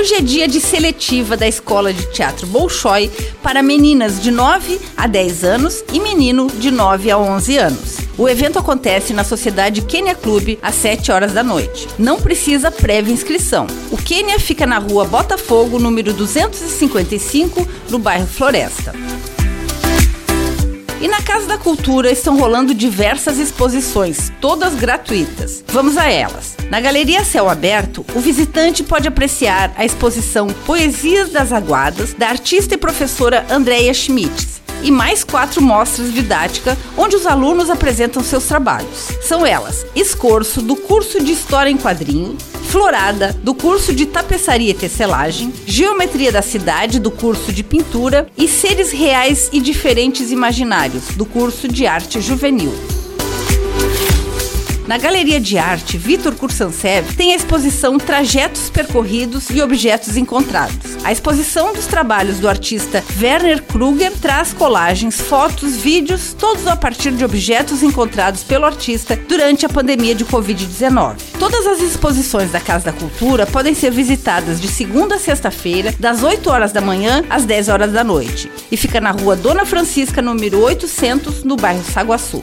Hoje é dia de seletiva da Escola de Teatro Bolshoi para meninas de 9 a 10 anos e menino de 9 a 11 anos. O evento acontece na Sociedade Quênia Clube às 7 horas da noite. Não precisa prévia inscrição. O Quênia fica na rua Botafogo, número 255, no bairro Floresta. E na Casa da Cultura estão rolando diversas exposições, todas gratuitas. Vamos a elas. Na Galeria Céu Aberto, o visitante pode apreciar a exposição Poesias das Aguadas, da artista e professora Andrea Schmitz e mais quatro mostras didáticas onde os alunos apresentam seus trabalhos. São elas: Escorço, do curso de História em Quadrinho, Florada, do curso de Tapeçaria e Tecelagem, Geometria da Cidade, do curso de Pintura e Seres Reais e Diferentes Imaginários, do curso de Arte Juvenil. Na Galeria de Arte Vitor Kursansev tem a exposição Trajetos Percorridos e Objetos Encontrados. A exposição dos trabalhos do artista Werner Kruger traz colagens, fotos, vídeos, todos a partir de objetos encontrados pelo artista durante a pandemia de Covid-19. Todas as exposições da Casa da Cultura podem ser visitadas de segunda a sexta-feira, das 8 horas da manhã às 10 horas da noite, e fica na rua Dona Francisca, número 800, no bairro Saguaçu.